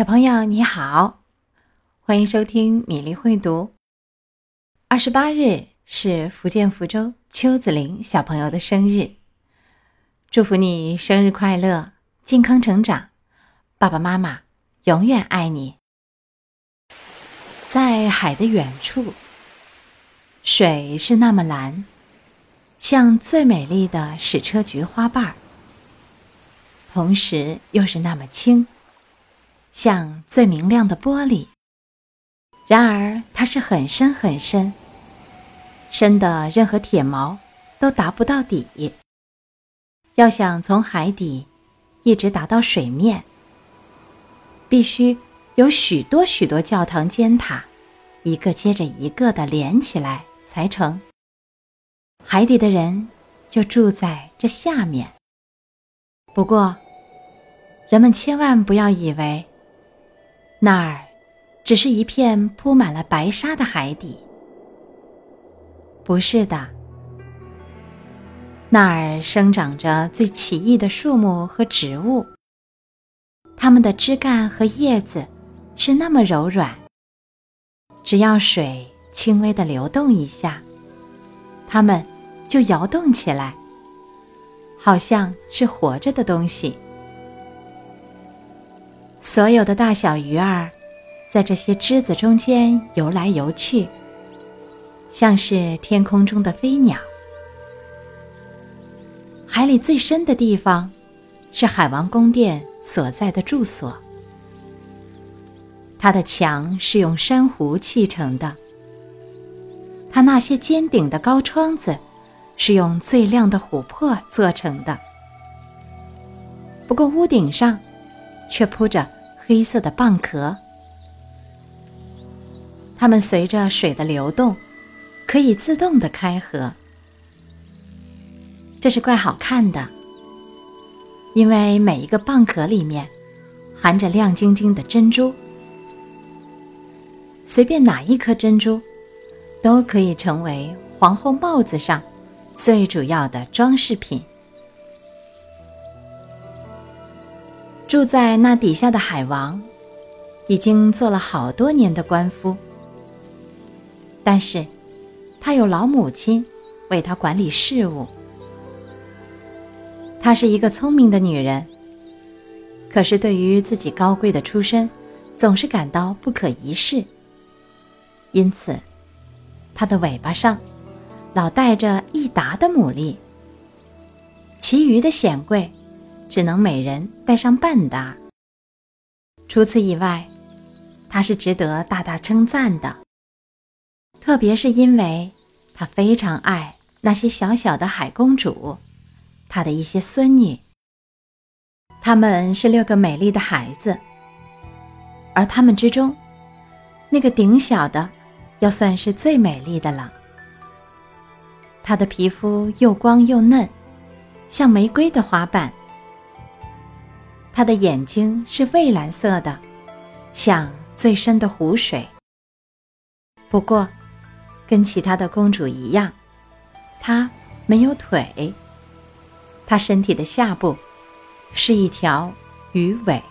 小朋友你好，欢迎收听米粒会读。二十八日是福建福州邱子玲小朋友的生日，祝福你生日快乐，健康成长，爸爸妈妈永远爱你。在海的远处，水是那么蓝，像最美丽的矢车菊花瓣儿，同时又是那么清。像最明亮的玻璃，然而它是很深很深，深的任何铁锚都达不到底。要想从海底一直达到水面，必须有许多许多教堂尖塔，一个接着一个的连起来才成。海底的人就住在这下面。不过，人们千万不要以为。那儿，只是一片铺满了白沙的海底。不是的，那儿生长着最奇异的树木和植物。它们的枝干和叶子是那么柔软，只要水轻微的流动一下，它们就摇动起来，好像是活着的东西。所有的大小鱼儿，在这些枝子中间游来游去，像是天空中的飞鸟。海里最深的地方，是海王宫殿所在的住所。它的墙是用珊瑚砌成的，它那些尖顶的高窗子，是用最亮的琥珀做成的。不过屋顶上。却铺着黑色的蚌壳，它们随着水的流动，可以自动的开合。这是怪好看的，因为每一个蚌壳里面含着亮晶晶的珍珠，随便哪一颗珍珠，都可以成为皇后帽子上最主要的装饰品。住在那底下的海王，已经做了好多年的官夫。但是，他有老母亲为他管理事务。她是一个聪明的女人，可是对于自己高贵的出身，总是感到不可一世。因此，她的尾巴上老带着一沓的牡蛎，其余的显贵。只能每人带上半打。除此以外，他是值得大大称赞的。特别是因为他非常爱那些小小的海公主，他的一些孙女。他们是六个美丽的孩子，而他们之中，那个顶小的，要算是最美丽的了。她的皮肤又光又嫩，像玫瑰的花瓣。他的眼睛是蔚蓝色的，像最深的湖水。不过，跟其他的公主一样，她没有腿。她身体的下部是一条鱼尾。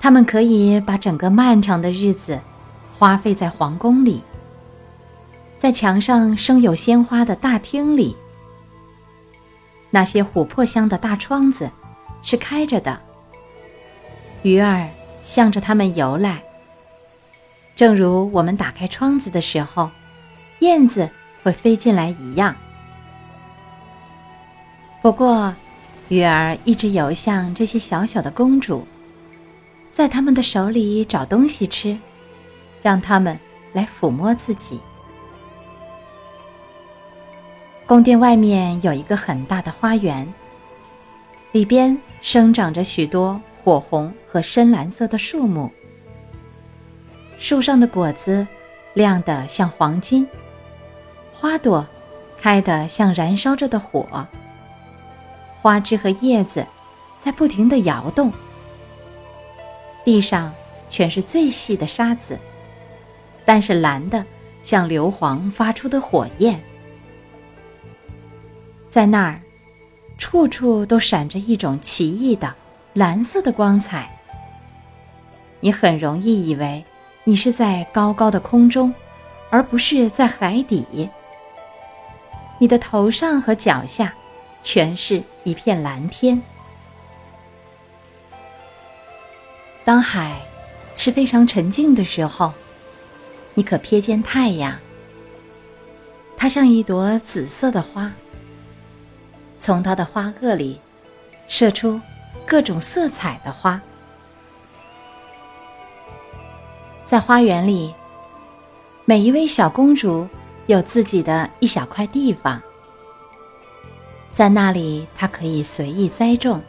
他们可以把整个漫长的日子花费在皇宫里，在墙上生有鲜花的大厅里。那些琥珀香的大窗子是开着的，鱼儿向着它们游来，正如我们打开窗子的时候，燕子会飞进来一样。不过，鱼儿一直游向这些小小的公主，在他们的手里找东西吃，让他们来抚摸自己。宫殿外面有一个很大的花园，里边生长着许多火红和深蓝色的树木。树上的果子亮得像黄金，花朵开得像燃烧着的火，花枝和叶子在不停地摇动。地上全是最细的沙子，但是蓝的像硫磺发出的火焰。在那儿，处处都闪着一种奇异的蓝色的光彩。你很容易以为你是在高高的空中，而不是在海底。你的头上和脚下，全是一片蓝天。当海是非常沉静的时候，你可瞥见太阳。它像一朵紫色的花，从它的花萼里射出各种色彩的花。在花园里，每一位小公主有自己的一小块地方，在那里她可以随意栽种。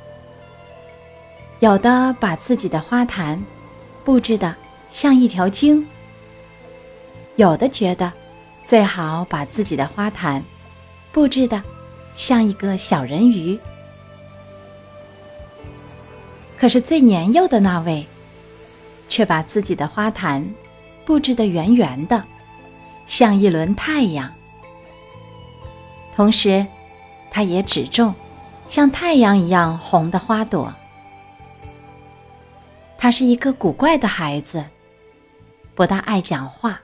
有的把自己的花坛布置的像一条鲸，有的觉得。最好把自己的花坛布置的像一个小人鱼。可是最年幼的那位，却把自己的花坛布置的圆圆的，像一轮太阳。同时，他也只种像太阳一样红的花朵。他是一个古怪的孩子，不大爱讲话。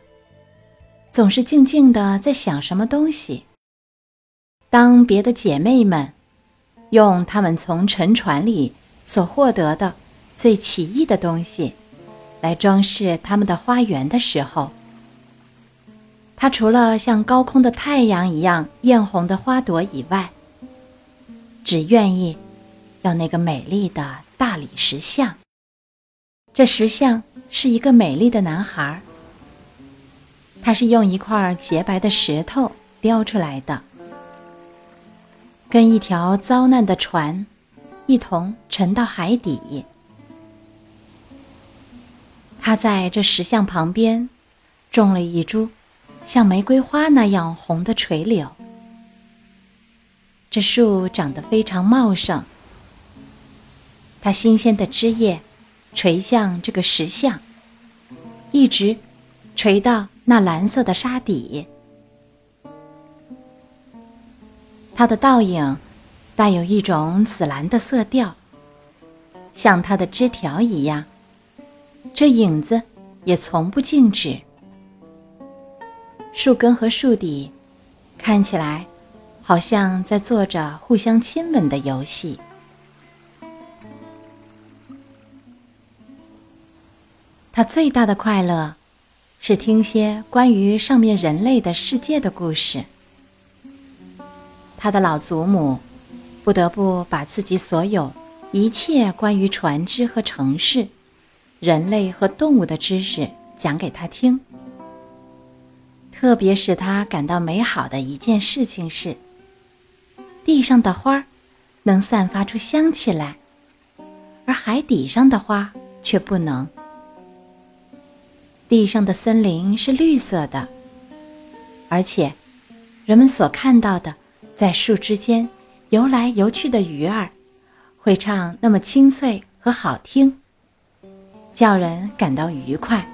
总是静静的在想什么东西。当别的姐妹们用她们从沉船里所获得的最奇异的东西来装饰他们的花园的时候，她除了像高空的太阳一样艳红的花朵以外，只愿意要那个美丽的大理石像。这石像是一个美丽的男孩。他是用一块洁白的石头雕出来的，跟一条遭难的船一同沉到海底。他在这石像旁边种了一株像玫瑰花那样红的垂柳，这树长得非常茂盛，它新鲜的枝叶垂向这个石像，一直垂到。那蓝色的沙底，它的倒影带有一种紫蓝的色调，像它的枝条一样。这影子也从不静止。树根和树底看起来好像在做着互相亲吻的游戏。他最大的快乐。是听些关于上面人类的世界的故事。他的老祖母不得不把自己所有一切关于船只和城市、人类和动物的知识讲给他听。特别使他感到美好的一件事情是，地上的花能散发出香气来，而海底上的花却不能。地上的森林是绿色的，而且，人们所看到的在树枝间游来游去的鱼儿，会唱那么清脆和好听，叫人感到愉快。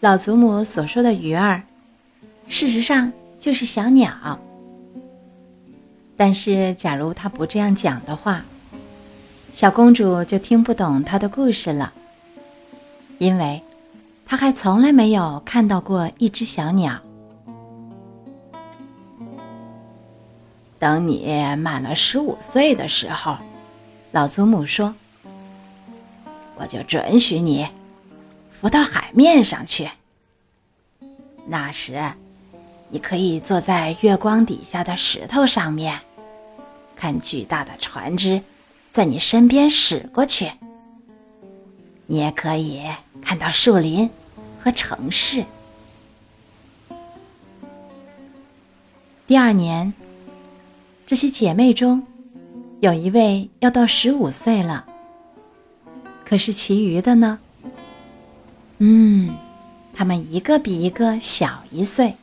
老祖母所说的鱼儿，事实上就是小鸟。但是，假如他不这样讲的话，小公主就听不懂他的故事了。因为，她还从来没有看到过一只小鸟。等你满了十五岁的时候，老祖母说：“我就准许你浮到海面上去。那时，你可以坐在月光底下的石头上面，看巨大的船只在你身边驶过去。你也可以。”看到树林和城市。第二年，这些姐妹中，有一位要到十五岁了。可是其余的呢？嗯，她们一个比一个小一岁。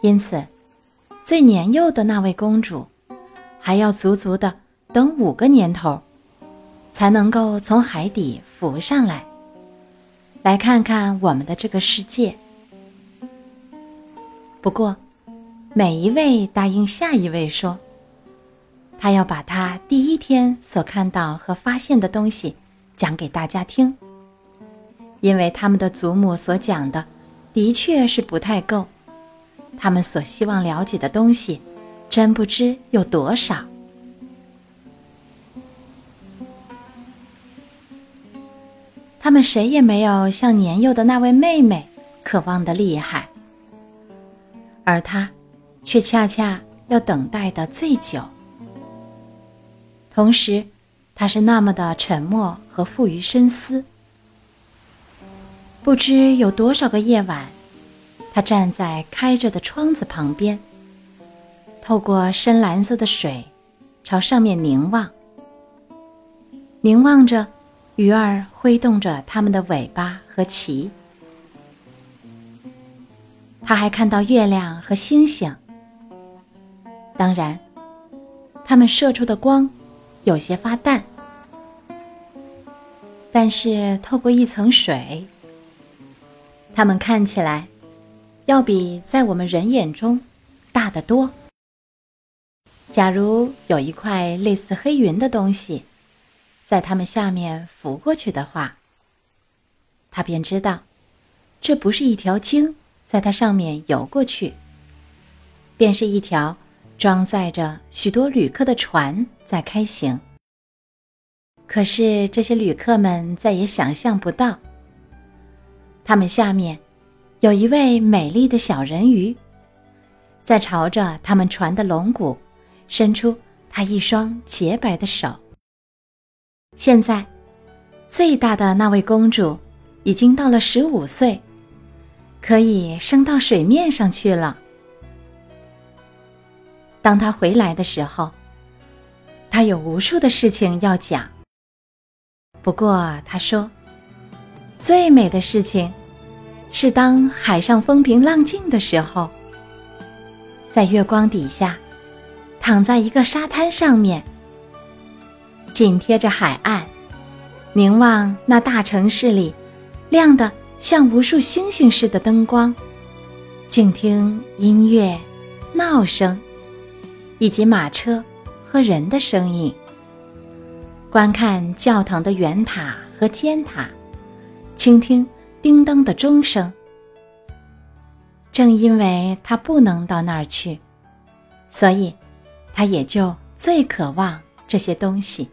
因此，最年幼的那位公主，还要足足的等五个年头，才能够从海底浮上来。来看看我们的这个世界。不过，每一位答应下一位说，他要把他第一天所看到和发现的东西讲给大家听，因为他们的祖母所讲的的确是不太够，他们所希望了解的东西，真不知有多少。他们谁也没有像年幼的那位妹妹渴望的厉害，而他，却恰恰要等待的最久。同时，他是那么的沉默和富于深思。不知有多少个夜晚，他站在开着的窗子旁边，透过深蓝色的水，朝上面凝望，凝望着。鱼儿挥动着它们的尾巴和鳍，他还看到月亮和星星。当然，它们射出的光有些发淡，但是透过一层水，它们看起来要比在我们人眼中大得多。假如有一块类似黑云的东西。在它们下面浮过去的话，他便知道，这不是一条鲸在它上面游过去，便是一条装载着许多旅客的船在开行。可是这些旅客们再也想象不到，他们下面有一位美丽的小人鱼，在朝着他们船的龙骨伸出他一双洁白的手。现在，最大的那位公主已经到了十五岁，可以升到水面上去了。当他回来的时候，他有无数的事情要讲。不过他说，最美的事情是当海上风平浪静的时候，在月光底下，躺在一个沙滩上面。紧贴着海岸，凝望那大城市里亮的像无数星星似的灯光，静听音乐、闹声，以及马车和人的声音。观看教堂的圆塔和尖塔，倾听叮当的钟声。正因为他不能到那儿去，所以他也就最渴望这些东西。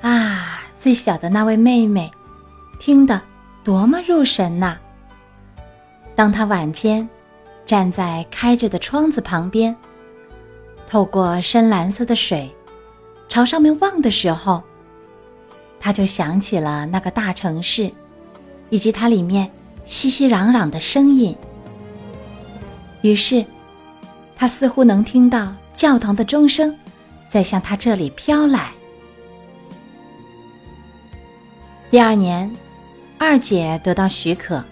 啊，最小的那位妹妹，听得多么入神呐！当她晚间站在开着的窗子旁边，透过深蓝色的水朝上面望的时候，她就想起了那个大城市，以及它里面熙熙攘攘的声音。于是，她似乎能听到教堂的钟声在向她这里飘来。第二年，二姐得到许可，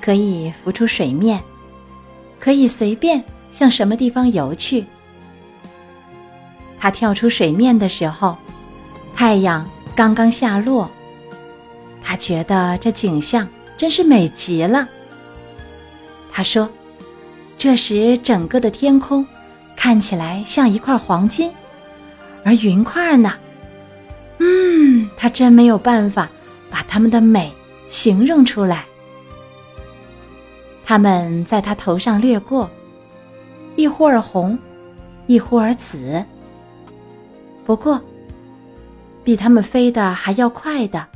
可以浮出水面，可以随便向什么地方游去。她跳出水面的时候，太阳刚刚下落。他觉得这景象真是美极了。他说：“这时整个的天空看起来像一块黄金，而云块呢？嗯，他真没有办法。”把它们的美形容出来。它们在他头上掠过，一忽而红，一忽而紫。不过，比它们飞得还要快的，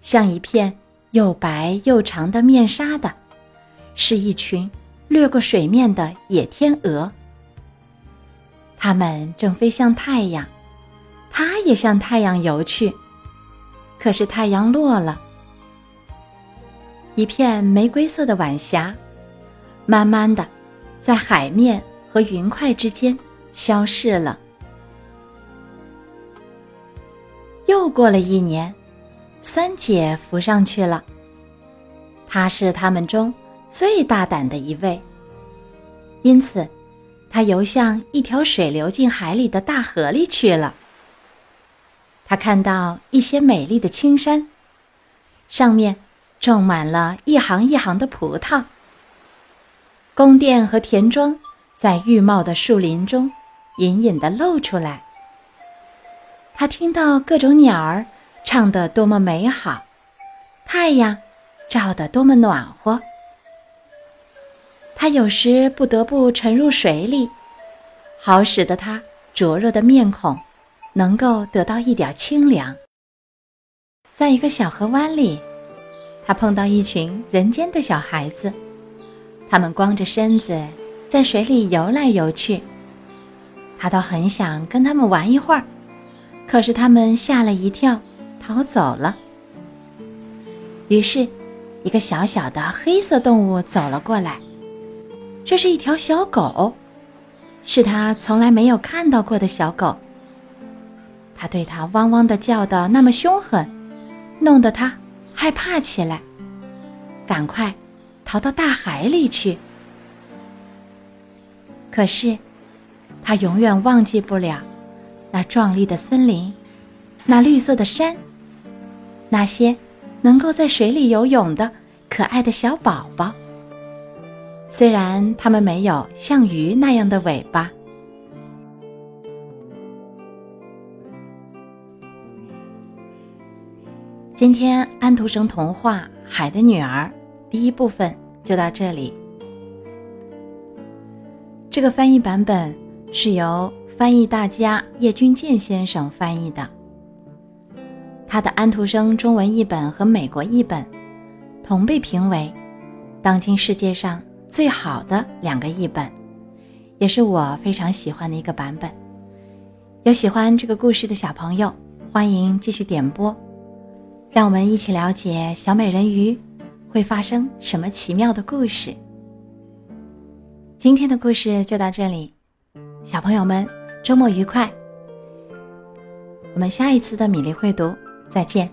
像一片又白又长的面纱的，是一群掠过水面的野天鹅。它们正飞向太阳，它也向太阳游去。可是太阳落了，一片玫瑰色的晚霞，慢慢的，在海面和云块之间消逝了。又过了一年，三姐浮上去了。她是他们中最大胆的一位，因此，她游向一条水流进海里的大河里去了。他看到一些美丽的青山，上面种满了一行一行的葡萄。宫殿和田庄在郁茂的树林中隐隐地露出来。他听到各种鸟儿唱得多么美好，太阳照得多么暖和。他有时不得不沉入水里，好使得他灼热的面孔能够得到一点清凉。在一个小河湾里，他碰到一群人间的小孩子，他们光着身子在水里游来游去。他倒很想跟他们玩一会儿，可是他们吓了一跳，逃走了。于是，一个小小的黑色动物走了过来。这是一条小狗，是他从来没有看到过的小狗。他对它汪汪的叫的那么凶狠，弄得他害怕起来，赶快逃到大海里去。可是，他永远忘记不了那壮丽的森林，那绿色的山，那些能够在水里游泳的可爱的小宝宝。虽然它们没有像鱼那样的尾巴。今天安徒生童话《海的女儿》第一部分就到这里。这个翻译版本是由翻译大家叶君健先生翻译的，他的安徒生中文译本和美国译本同被评为当今世界上。最好的两个译本，也是我非常喜欢的一个版本。有喜欢这个故事的小朋友，欢迎继续点播，让我们一起了解小美人鱼会发生什么奇妙的故事。今天的故事就到这里，小朋友们周末愉快。我们下一次的米粒会读再见。